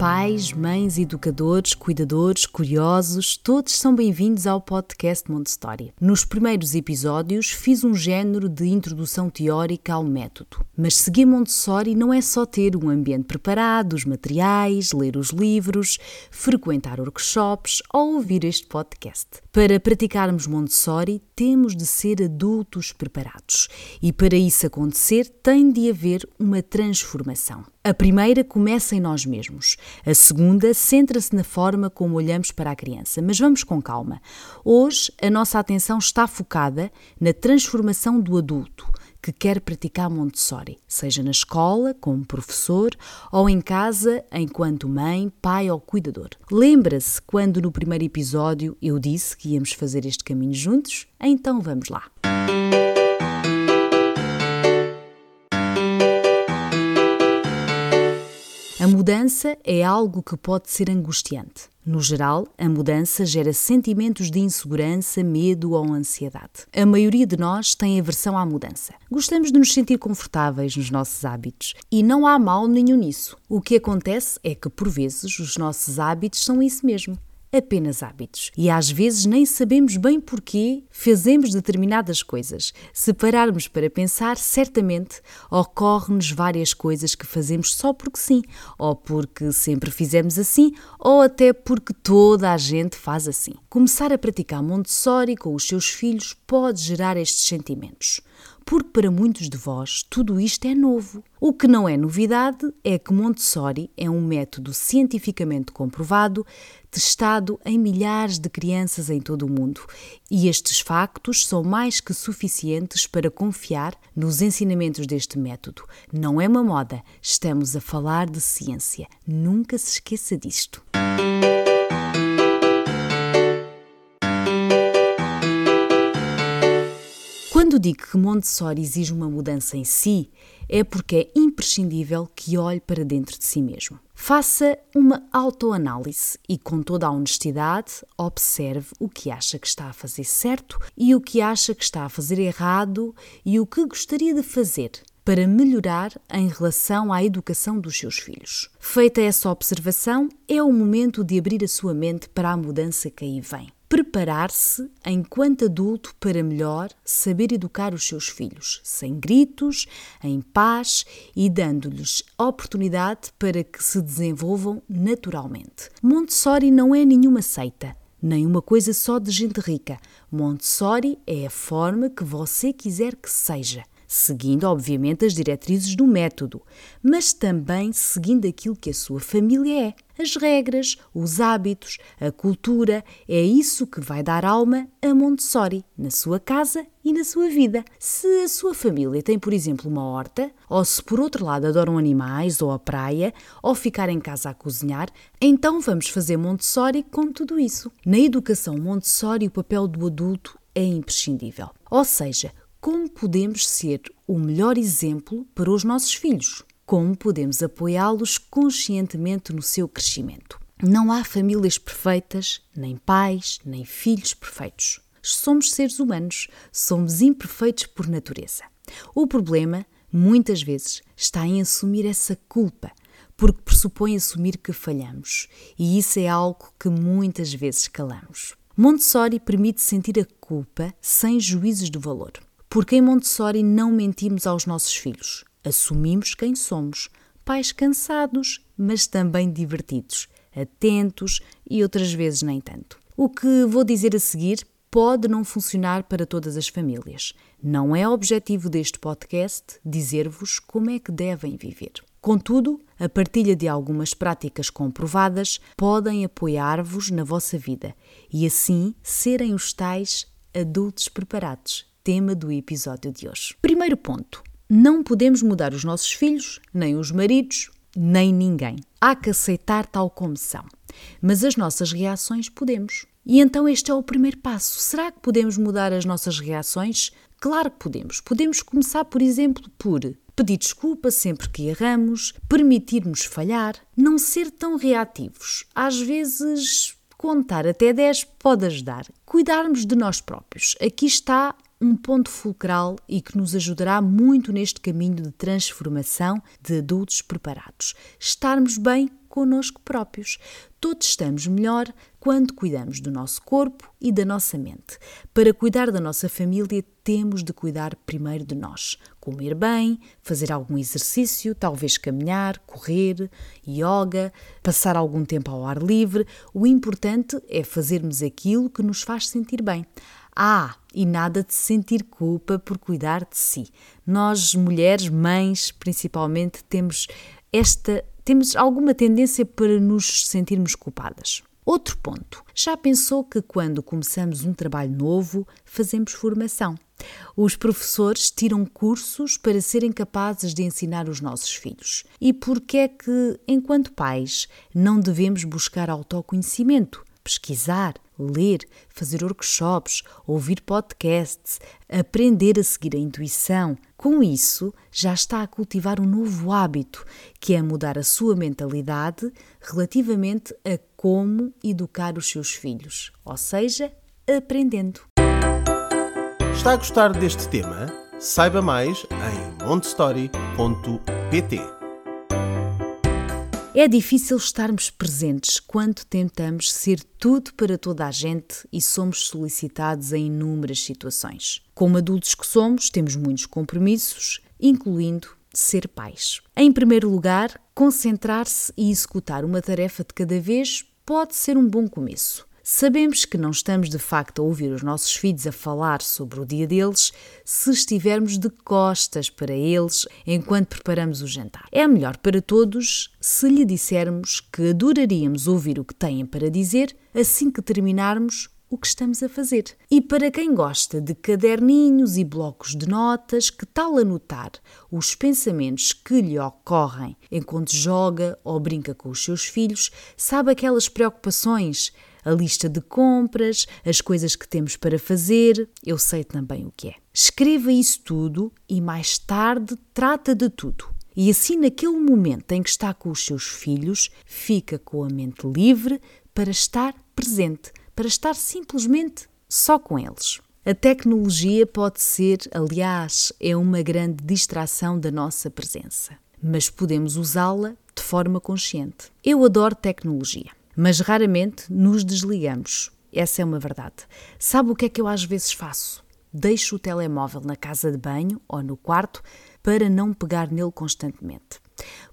Pais, mães, educadores, cuidadores, curiosos, todos são bem-vindos ao podcast Montessori. Nos primeiros episódios fiz um género de introdução teórica ao método. Mas seguir Montessori não é só ter um ambiente preparado, os materiais, ler os livros, frequentar workshops ou ouvir este podcast. Para praticarmos Montessori, temos de ser adultos preparados. E para isso acontecer, tem de haver uma transformação. A primeira começa em nós mesmos. A segunda centra-se na forma como olhamos para a criança. Mas vamos com calma. Hoje, a nossa atenção está focada na transformação do adulto que quer praticar Montessori, seja na escola, como professor, ou em casa, enquanto mãe, pai ou cuidador. Lembra-se quando no primeiro episódio eu disse que íamos fazer este caminho juntos? Então vamos lá. Mudança é algo que pode ser angustiante. No geral, a mudança gera sentimentos de insegurança, medo ou ansiedade. A maioria de nós tem aversão à mudança. Gostamos de nos sentir confortáveis nos nossos hábitos e não há mal nenhum nisso. O que acontece é que, por vezes, os nossos hábitos são isso mesmo apenas hábitos. E às vezes nem sabemos bem porquê fazemos determinadas coisas. Se pararmos para pensar, certamente ocorrem-nos várias coisas que fazemos só porque sim, ou porque sempre fizemos assim, ou até porque toda a gente faz assim. Começar a praticar Montessori com os seus filhos pode gerar estes sentimentos porque para muitos de vós tudo isto é novo. O que não é novidade é que Montessori é um método cientificamente comprovado, testado em milhares de crianças em todo o mundo, e estes factos são mais que suficientes para confiar nos ensinamentos deste método. Não é uma moda, estamos a falar de ciência. Nunca se esqueça disto. Quando digo que Montessori exige uma mudança em si, é porque é imprescindível que olhe para dentro de si mesmo. Faça uma autoanálise e, com toda a honestidade, observe o que acha que está a fazer certo e o que acha que está a fazer errado e o que gostaria de fazer para melhorar em relação à educação dos seus filhos. Feita essa observação, é o momento de abrir a sua mente para a mudança que aí vem preparar-se enquanto adulto para melhor saber educar os seus filhos, sem gritos, em paz e dando-lhes oportunidade para que se desenvolvam naturalmente. Montessori não é nenhuma seita, nem uma coisa só de gente rica. Montessori é a forma que você quiser que seja seguindo, obviamente, as diretrizes do método, mas também seguindo aquilo que a sua família é. As regras, os hábitos, a cultura, é isso que vai dar alma a Montessori, na sua casa e na sua vida. Se a sua família tem, por exemplo, uma horta, ou se por outro lado adoram animais ou a praia, ou ficar em casa a cozinhar, então vamos fazer Montessori com tudo isso. Na educação Montessori, o papel do adulto é imprescindível. Ou seja, como podemos ser o melhor exemplo para os nossos filhos? Como podemos apoiá-los conscientemente no seu crescimento? Não há famílias perfeitas, nem pais, nem filhos perfeitos. Somos seres humanos, somos imperfeitos por natureza. O problema, muitas vezes, está em assumir essa culpa, porque pressupõe assumir que falhamos, e isso é algo que muitas vezes calamos. Montessori permite sentir a culpa sem juízos de valor. Porque em Montessori não mentimos aos nossos filhos. Assumimos quem somos, pais cansados, mas também divertidos, atentos e outras vezes nem tanto. O que vou dizer a seguir pode não funcionar para todas as famílias. Não é objetivo deste podcast dizer-vos como é que devem viver. Contudo, a partilha de algumas práticas comprovadas podem apoiar-vos na vossa vida e assim serem os tais adultos preparados tema do episódio de hoje. Primeiro ponto: não podemos mudar os nossos filhos, nem os maridos, nem ninguém. Há que aceitar tal como são. Mas as nossas reações podemos. E então este é o primeiro passo. Será que podemos mudar as nossas reações? Claro que podemos. Podemos começar, por exemplo, por pedir desculpa sempre que erramos, permitirmos falhar, não ser tão reativos. Às vezes, contar até 10 pode ajudar. Cuidarmos de nós próprios. Aqui está um ponto fulcral e que nos ajudará muito neste caminho de transformação de adultos preparados. Estarmos bem connosco próprios. Todos estamos melhor quando cuidamos do nosso corpo e da nossa mente. Para cuidar da nossa família, temos de cuidar primeiro de nós. Comer bem, fazer algum exercício, talvez caminhar, correr, yoga, passar algum tempo ao ar livre. O importante é fazermos aquilo que nos faz sentir bem. Ah, e nada de sentir culpa por cuidar de si. Nós, mulheres, mães, principalmente, temos esta temos alguma tendência para nos sentirmos culpadas. Outro ponto. Já pensou que quando começamos um trabalho novo, fazemos formação? Os professores tiram cursos para serem capazes de ensinar os nossos filhos. E por que é que, enquanto pais, não devemos buscar autoconhecimento? pesquisar, ler, fazer workshops, ouvir podcasts, aprender a seguir a intuição. Com isso, já está a cultivar um novo hábito, que é mudar a sua mentalidade relativamente a como educar os seus filhos, ou seja, aprendendo. Está a gostar deste tema? Saiba mais em montestory.pt. É difícil estarmos presentes quando tentamos ser tudo para toda a gente e somos solicitados em inúmeras situações. Como adultos que somos, temos muitos compromissos, incluindo ser pais. Em primeiro lugar, concentrar-se e executar uma tarefa de cada vez pode ser um bom começo. Sabemos que não estamos de facto a ouvir os nossos filhos a falar sobre o dia deles se estivermos de costas para eles enquanto preparamos o jantar. É melhor para todos se lhe dissermos que adoraríamos ouvir o que têm para dizer assim que terminarmos o que estamos a fazer. E para quem gosta de caderninhos e blocos de notas, que tal anotar os pensamentos que lhe ocorrem enquanto joga ou brinca com os seus filhos? Sabe aquelas preocupações? A lista de compras, as coisas que temos para fazer, eu sei também o que é. Escreva isso tudo e mais tarde trata de tudo. E assim, naquele momento em que está com os seus filhos, fica com a mente livre para estar presente, para estar simplesmente só com eles. A tecnologia pode ser, aliás, é uma grande distração da nossa presença, mas podemos usá-la de forma consciente. Eu adoro tecnologia mas raramente nos desligamos. Essa é uma verdade. Sabe o que é que eu às vezes faço? Deixo o telemóvel na casa de banho ou no quarto para não pegar nele constantemente.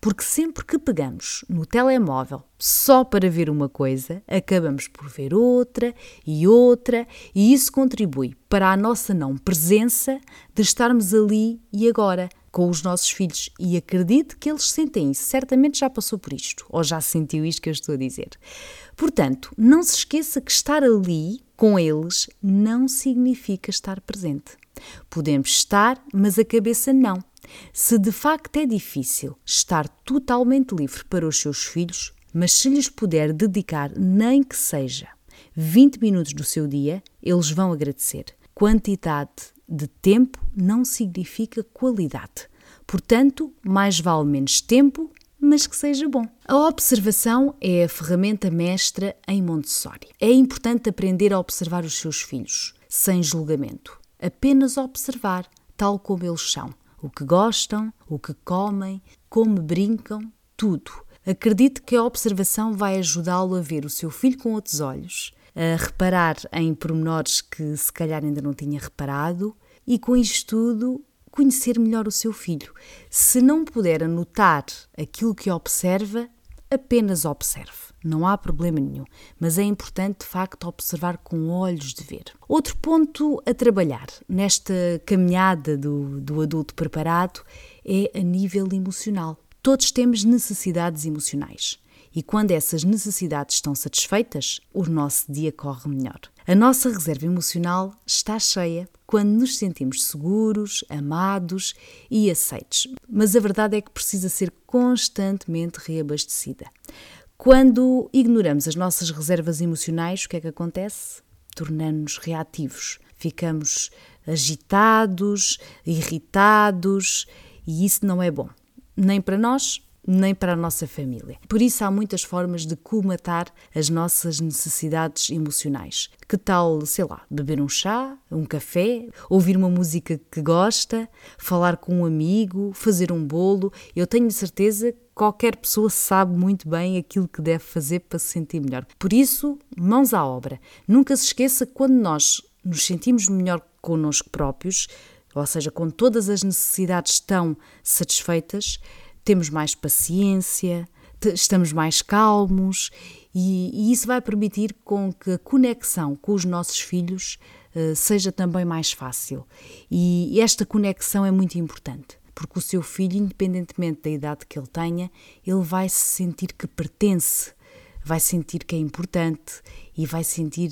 Porque sempre que pegamos no telemóvel só para ver uma coisa, acabamos por ver outra e outra, e isso contribui para a nossa não presença de estarmos ali e agora, com os nossos filhos e acredite que eles sentem isso. Certamente já passou por isto, ou já sentiu isto que eu estou a dizer. Portanto, não se esqueça que estar ali com eles não significa estar presente. Podemos estar, mas a cabeça não. Se de facto é difícil estar totalmente livre para os seus filhos, mas se lhes puder dedicar nem que seja 20 minutos do seu dia, eles vão agradecer. Quantidade de tempo não significa qualidade. Portanto, mais vale menos tempo, mas que seja bom. A observação é a ferramenta mestra em Montessori. É importante aprender a observar os seus filhos, sem julgamento. Apenas observar, tal como eles são. O que gostam, o que comem, como brincam, tudo. Acredite que a observação vai ajudá-lo a ver o seu filho com outros olhos a reparar em pormenores que se calhar ainda não tinha reparado e com isto tudo conhecer melhor o seu filho. Se não puder anotar aquilo que observa, apenas observe. Não há problema nenhum, mas é importante de facto observar com olhos de ver. Outro ponto a trabalhar nesta caminhada do, do adulto preparado é a nível emocional. Todos temos necessidades emocionais e quando essas necessidades estão satisfeitas, o nosso dia corre melhor. A nossa reserva emocional está cheia quando nos sentimos seguros, amados e aceitos, mas a verdade é que precisa ser constantemente reabastecida. Quando ignoramos as nossas reservas emocionais, o que é que acontece? Tornamos-nos reativos, ficamos agitados, irritados e isso não é bom, nem para nós, nem para a nossa família. Por isso há muitas formas de colmatar as nossas necessidades emocionais. Que tal, sei lá, beber um chá, um café, ouvir uma música que gosta, falar com um amigo, fazer um bolo? Eu tenho certeza que qualquer pessoa sabe muito bem aquilo que deve fazer para se sentir melhor. Por isso, mãos à obra. Nunca se esqueça que quando nós nos sentimos melhor connosco próprios, ou seja, quando todas as necessidades estão satisfeitas, temos mais paciência, estamos mais calmos e, e, isso vai permitir com que a conexão com os nossos filhos uh, seja também mais fácil. E esta conexão é muito importante, porque o seu filho, independentemente da idade que ele tenha, ele vai se sentir que pertence, vai sentir que é importante e vai sentir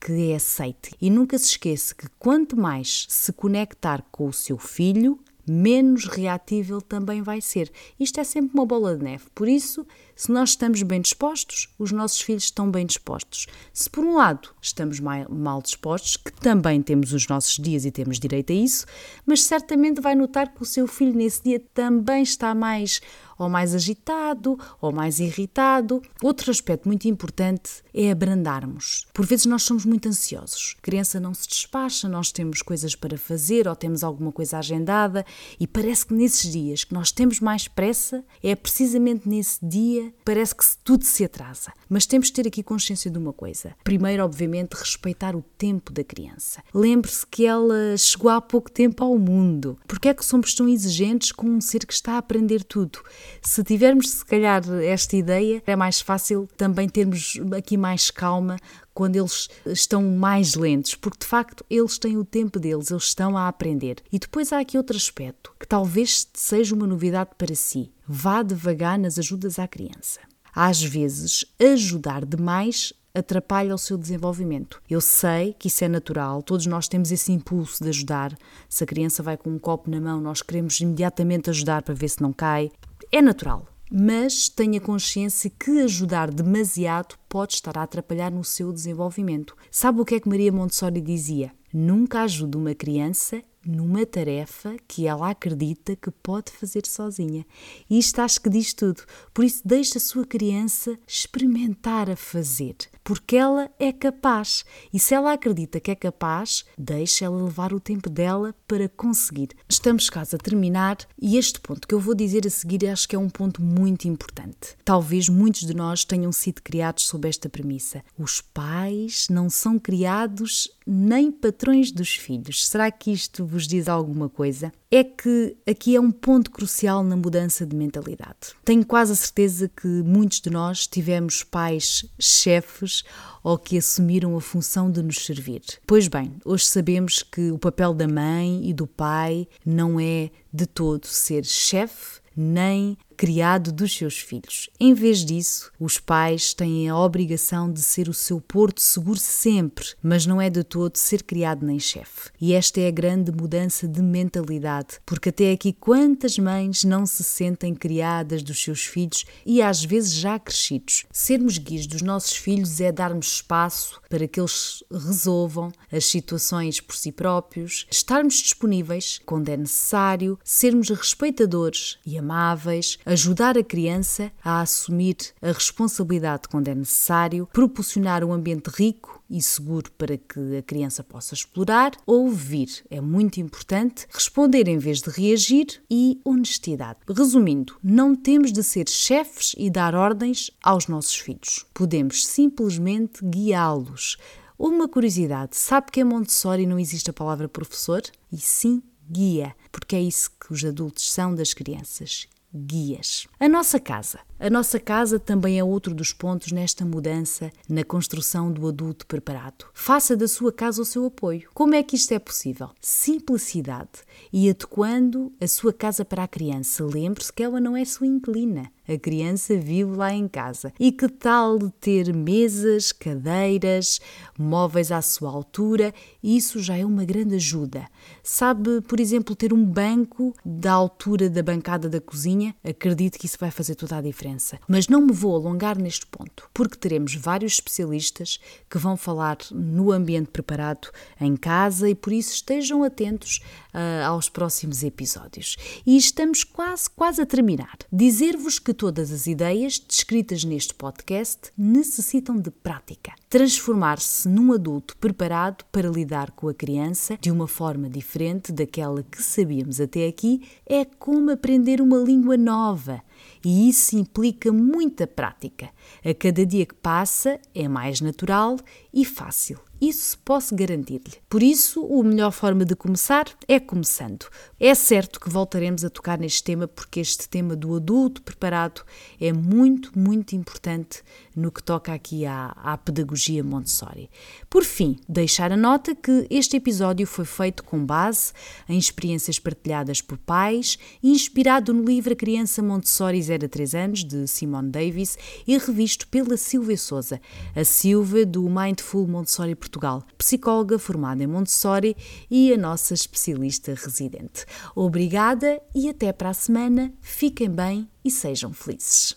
que é aceite. E nunca se esqueça que quanto mais se conectar com o seu filho, menos reatível também vai ser. Isto é sempre uma bola de neve. Por isso, se nós estamos bem dispostos, os nossos filhos estão bem dispostos. Se por um lado estamos mal dispostos, que também temos os nossos dias e temos direito a isso, mas certamente vai notar que o seu filho nesse dia também está mais ou mais agitado ou mais irritado. Outro aspecto muito importante é abrandarmos. Por vezes nós somos muito ansiosos. A criança não se despacha, nós temos coisas para fazer ou temos alguma coisa agendada e parece que nesses dias que nós temos mais pressa, é precisamente nesse dia parece que tudo se atrasa. Mas temos de ter aqui consciência de uma coisa. Primeiro, obviamente, respeitar o tempo da criança. Lembre-se que ela chegou há pouco tempo ao mundo. Porque é que somos tão exigentes com um ser que está a aprender tudo? Se tivermos, se calhar, esta ideia, é mais fácil também termos aqui mais calma quando eles estão mais lentos, porque de facto eles têm o tempo deles, eles estão a aprender. E depois há aqui outro aspecto que talvez seja uma novidade para si. Vá devagar nas ajudas à criança. Às vezes, ajudar demais atrapalha o seu desenvolvimento. Eu sei que isso é natural, todos nós temos esse impulso de ajudar. Se a criança vai com um copo na mão, nós queremos imediatamente ajudar para ver se não cai. É natural, mas tenha consciência que ajudar demasiado pode estar a atrapalhar no seu desenvolvimento. Sabe o que é que Maria Montessori dizia? Nunca ajude uma criança numa tarefa que ela acredita que pode fazer sozinha. E isto acho que diz tudo. Por isso, deixe a sua criança experimentar a fazer, porque ela é capaz. E se ela acredita que é capaz, deixe ela levar o tempo dela para conseguir. Estamos quase a terminar e este ponto que eu vou dizer a seguir acho que é um ponto muito importante. Talvez muitos de nós tenham sido criados sob esta premissa: os pais não são criados nem patrões dos filhos. Será que isto vos diz alguma coisa? É que aqui é um ponto crucial na mudança de mentalidade. Tenho quase a certeza que muitos de nós tivemos pais chefes ou que assumiram a função de nos servir. Pois bem, hoje sabemos que o papel da mãe e do pai não é de todo ser chefe nem criado dos seus filhos. Em vez disso, os pais têm a obrigação de ser o seu porto seguro sempre, mas não é de todo ser criado nem chefe. E esta é a grande mudança de mentalidade, porque até aqui quantas mães não se sentem criadas dos seus filhos e às vezes já crescidos. Sermos guias dos nossos filhos é darmos espaço para que eles resolvam as situações por si próprios, estarmos disponíveis quando é necessário, sermos respeitadores e amáveis, ajudar a criança a assumir a responsabilidade quando é necessário, proporcionar um ambiente rico e seguro para que a criança possa explorar, ouvir é muito importante, responder em vez de reagir e honestidade. Resumindo, não temos de ser chefes e dar ordens aos nossos filhos. Podemos simplesmente guiá-los. Uma curiosidade: sabe que em Montessori não existe a palavra professor? E sim guia, porque é isso que os adultos são das crianças guias. A nossa casa. A nossa casa também é outro dos pontos nesta mudança na construção do adulto preparado. Faça da sua casa o seu apoio. Como é que isto é possível? Simplicidade e adequando a sua casa para a criança. Lembre-se que ela não é sua inclina. A criança vive lá em casa. E que tal ter mesas, cadeiras, móveis à sua altura? Isso já é uma grande ajuda. Sabe, por exemplo, ter um banco da altura da bancada da cozinha? Acredito que isso vai fazer toda a diferença diferença. Mas não me vou alongar neste ponto, porque teremos vários especialistas que vão falar no ambiente preparado em casa e por isso estejam atentos uh, aos próximos episódios. E estamos quase, quase a terminar. Dizer-vos que todas as ideias descritas neste podcast necessitam de prática. Transformar-se num adulto preparado para lidar com a criança de uma forma diferente daquela que sabíamos até aqui é como aprender uma língua nova e isso implica muita prática. A cada dia que passa é mais natural e fácil. Isso posso garantir-lhe. Por isso, a melhor forma de começar é começando. É certo que voltaremos a tocar neste tema porque este tema do adulto preparado é muito, muito importante no que toca aqui à, à pedagogia Montessori. Por fim, deixar a nota que este episódio foi feito com base em experiências partilhadas por pais, inspirado no livro A Criança Montessori 0 a 3 anos, de Simone Davis, e revisto pela Silvia Souza, a Silvia do Mindful Montessori Portugal, psicóloga formada em Montessori e a nossa especialista residente. Obrigada e até para a semana. Fiquem bem e sejam felizes.